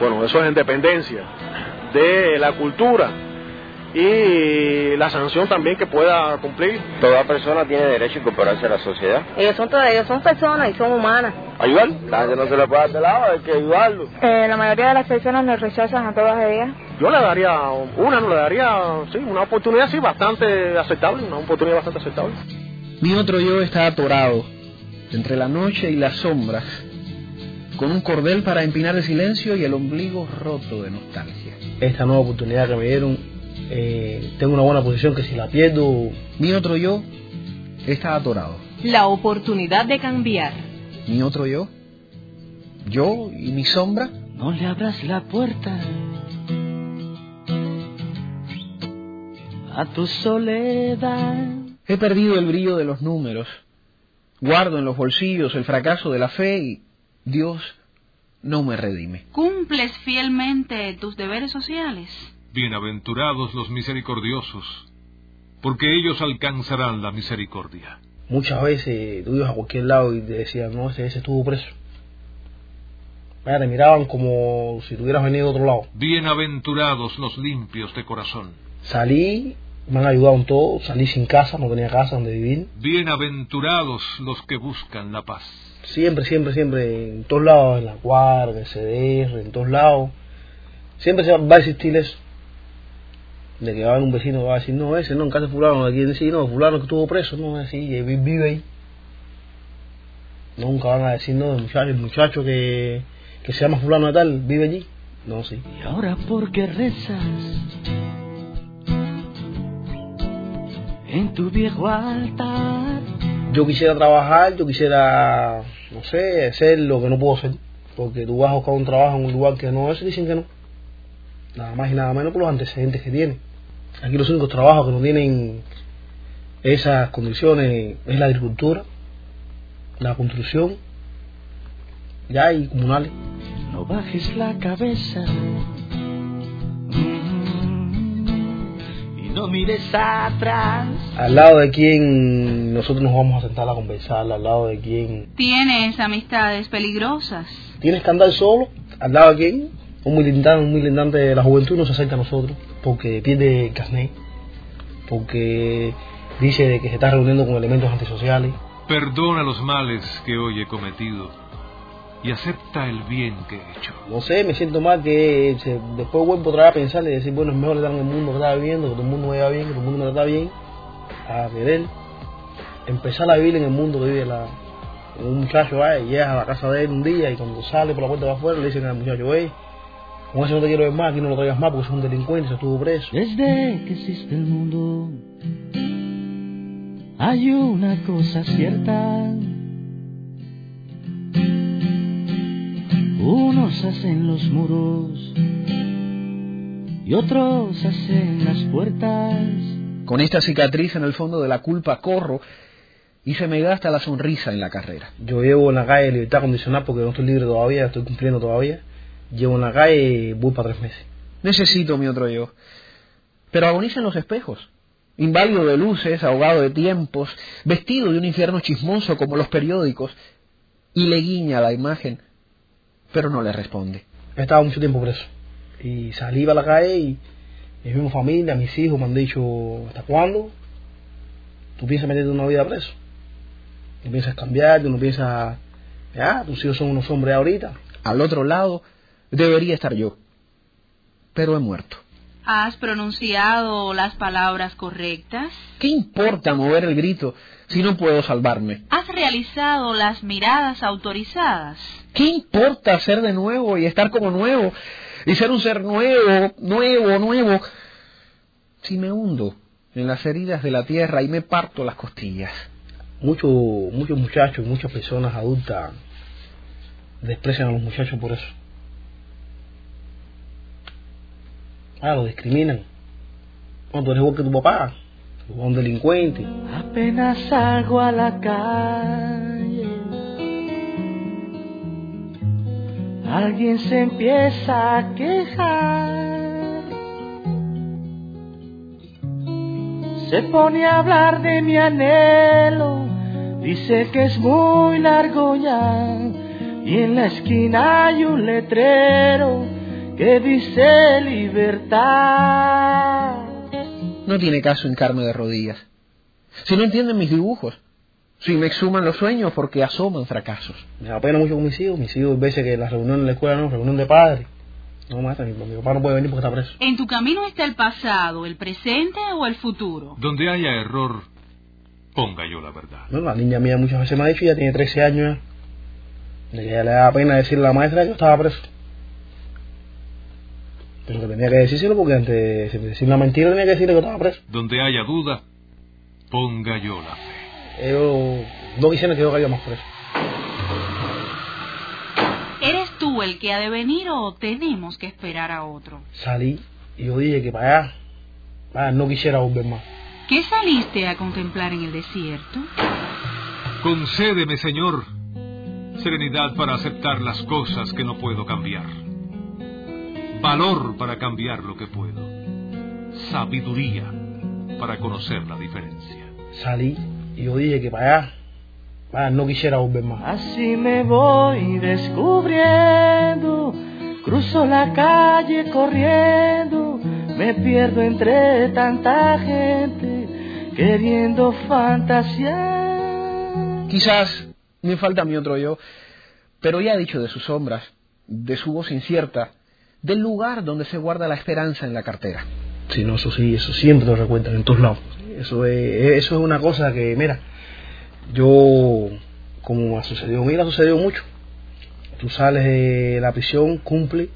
Bueno, eso es en dependencia de la cultura y la sanción también que pueda cumplir. Toda persona tiene derecho a incorporarse a la sociedad. Ellos son, todas, ellos son personas y son humanas. ¿Ayudar? La gente no se le puede dar de lado, hay que ayudarlo. Eh, la mayoría de las personas nos rechazan a todas ellas. Yo le daría una, no le daría, sí, una oportunidad sí bastante aceptable, una oportunidad bastante aceptable. Mi otro yo está atorado entre la noche y las sombras, con un cordel para empinar el silencio y el ombligo roto de nostalgia. Esta nueva oportunidad que me dieron, eh, tengo una buena posición que si la pierdo... Mi otro yo está atorado. La oportunidad de cambiar. Mi otro yo, yo y mi sombra. No le abras la puerta a tu soledad. He perdido el brillo de los números. Guardo en los bolsillos el fracaso de la fe y Dios no me redime. ¿Cumples fielmente tus deberes sociales? Bienaventurados los misericordiosos, porque ellos alcanzarán la misericordia. Muchas veces tú ibas a cualquier lado y te decían, no, ese, ese estuvo preso. Vaya, te miraban como si tuvieras venido de otro lado. Bienaventurados los limpios de corazón. Salí, me han ayudado en todo, salí sin casa, no tenía casa donde vivir. Bienaventurados los que buscan la paz. Siempre, siempre, siempre, en todos lados, en la guardia, en el CDR, en todos lados, siempre se va a existir eso. De que va a haber un vecino que va a decir, no, ese no, en casa de fulano, aquí decir, no, fulano que estuvo preso, no, así, vive ahí. Nunca van a decir, no, el muchacho, el muchacho que, que se llama fulano de tal, vive allí. No, sí. Y ahora porque rezas en tu viejo altar. Yo quisiera trabajar, yo quisiera, no sé, hacer lo que no puedo hacer. Porque tú vas a buscar un trabajo en un lugar que no es y dicen que no. Nada más y nada menos por los antecedentes que tiene. Aquí los únicos trabajos que no tienen esas condiciones es la agricultura, la construcción, ya y comunales. No bajes la cabeza no mires atrás. Al lado de quién nosotros nos vamos a sentar a conversar, al lado de quién. ¿Tienes amistades peligrosas? Tienes que andar solo, al lado de quién. Un militante, un militante de la juventud no se acerca a nosotros porque pierde el carnet, porque dice de que se está reuniendo con elementos antisociales. Perdona los males que hoy he cometido y acepta el bien que he hecho. No sé, me siento mal que se, después vuelvo otra vez a pensar y decir, bueno, es mejor estar en el mundo que estaba viviendo, que todo el mundo me vea bien, que todo el mundo me trata bien, a querer empezar a vivir en el mundo que vive la, un muchacho, va y llega a la casa de él un día y cuando sale por la puerta de afuera le dicen al muchacho, hey, con ese no te quiero ver más, aquí no lo traigas más porque es un delincuente, se estuvo preso. Desde que existe el mundo hay una cosa cierta. Hacen los muros y otros hacen las puertas. Con esta cicatriz en el fondo de la culpa corro y se me gasta la sonrisa en la carrera. Yo llevo en la calle libertad condicional porque no estoy libre todavía, estoy cumpliendo todavía. Llevo en la calle y voy para tres meses. Necesito mi otro yo. Pero agoniza en los espejos. Inválido de luces, ahogado de tiempos, vestido de un infierno chismoso como los periódicos, y le guiña la imagen, pero no le responde. He estado mucho tiempo preso. Y salí a la calle y mi misma familia, mis hijos me han dicho, ¿hasta cuándo? ¿Tú piensas meterte una vida preso? ¿Tú piensas cambiar? ¿Tú no piensas, ya, tus hijos son unos hombres ahorita? Al otro lado debería estar yo, pero he muerto. ¿Has pronunciado las palabras correctas? ¿Qué importa mover el grito si no puedo salvarme? ¿Has realizado las miradas autorizadas? ¿Qué importa ser de nuevo y estar como nuevo y ser un ser nuevo, nuevo, nuevo si me hundo en las heridas de la tierra y me parto las costillas? Muchos muchos muchachos, muchas personas adultas desprecian a los muchachos por eso. Ah, lo discriminan. Cuando eres igual que tu papá, un delincuente. Apenas salgo a la calle, alguien se empieza a quejar. Se pone a hablar de mi anhelo, dice que es muy largo ya. Y en la esquina hay un letrero que dice libertad. No tiene caso hincarme de rodillas. Si no entienden mis dibujos, si me exhuman los sueños porque asoman fracasos. Me da pena mucho con mis hijos. Mis hijos, veces que la reunión en la escuela no, reunión de padres. No, maestra, mi, mi papá no puede venir porque está preso. En tu camino está el pasado, el presente o el futuro. Donde haya error, ponga yo la verdad. Bueno, la niña mía muchas veces me ha dicho, ya tiene 13 años, ya, de que ya le da pena decirle a la maestra que yo estaba preso. Pero que tenía que decírselo porque antes de decir una mentira tenía que decirle que estaba preso. Donde haya duda, ponga yo la fe. Ellos no quisieron que yo caiga más preso. ¿Eres tú el que ha de venir o tenemos que esperar a otro? Salí y yo dije que para allá, para allá no quisiera volver más. ¿Qué saliste a contemplar en el desierto? Concédeme, Señor, serenidad para aceptar las cosas que no puedo cambiar. Valor para cambiar lo que puedo. Sabiduría para conocer la diferencia. Salí y yo dije que para allá, para allá no quisiera volver más. Así me voy descubriendo, cruzo la calle corriendo, me pierdo entre tanta gente, queriendo fantasear. Quizás me falta mi otro yo, pero ya he dicho de sus sombras, de su voz incierta, del lugar donde se guarda la esperanza en la cartera. Sí, no, eso sí, eso siempre lo recuentan en todos lados. Eso es, eso es una cosa que, mira, yo, como ha sucedido, mira, ha sucedido mucho. Tú sales de la prisión, cumple,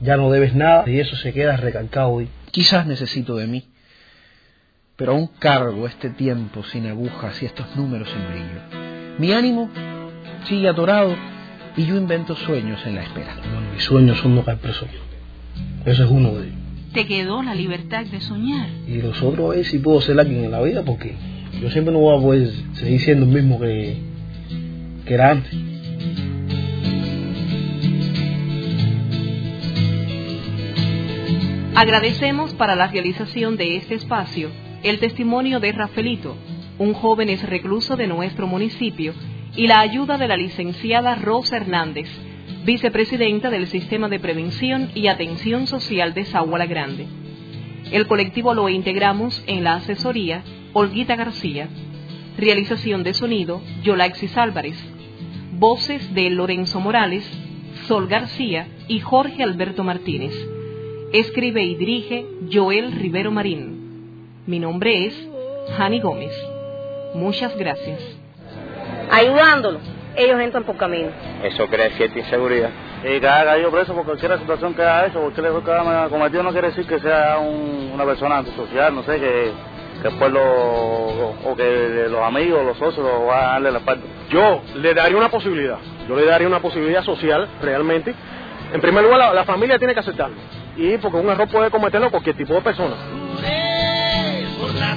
ya no debes nada y eso se queda recalcado hoy. Quizás necesito de mí, pero aún cargo este tiempo sin agujas y estos números sin brillo. Mi ánimo sigue atorado y yo invento sueños en la espera. Bueno, mis sueños son no caer preso. Eso es uno de ellos. Te quedó la libertad de soñar. Y los otros es si puedo ser alguien en la vida porque yo siempre no voy a poder seguir siendo el mismo que, que era antes. Agradecemos para la realización de este espacio el testimonio de Rafaelito, un joven ex recluso de nuestro municipio, y la ayuda de la licenciada Rosa Hernández, vicepresidenta del Sistema de Prevención y Atención Social de Zahuala Grande. El colectivo lo integramos en la asesoría Olguita García, realización de sonido Yolaxis Álvarez, voces de Lorenzo Morales, Sol García y Jorge Alberto Martínez. Escribe y dirige Joel Rivero Marín. Mi nombre es Hani Gómez. Muchas gracias. Ayudándolo, ellos entran por camino. Eso crea cierta inseguridad. Y que haya caído preso por cualquier situación que haya hecho, cualquier error que haya cometido, no quiere decir que sea un- una persona antisocial, no sé, que, que después lo, o, o que los amigos, los socios, lo van a darle la espalda. Yo le daría una posibilidad, yo le daría una posibilidad social realmente. En primer lugar, la, la familia tiene que aceptarlo. Y porque un error puede cometerlo cualquier tipo de persona. por la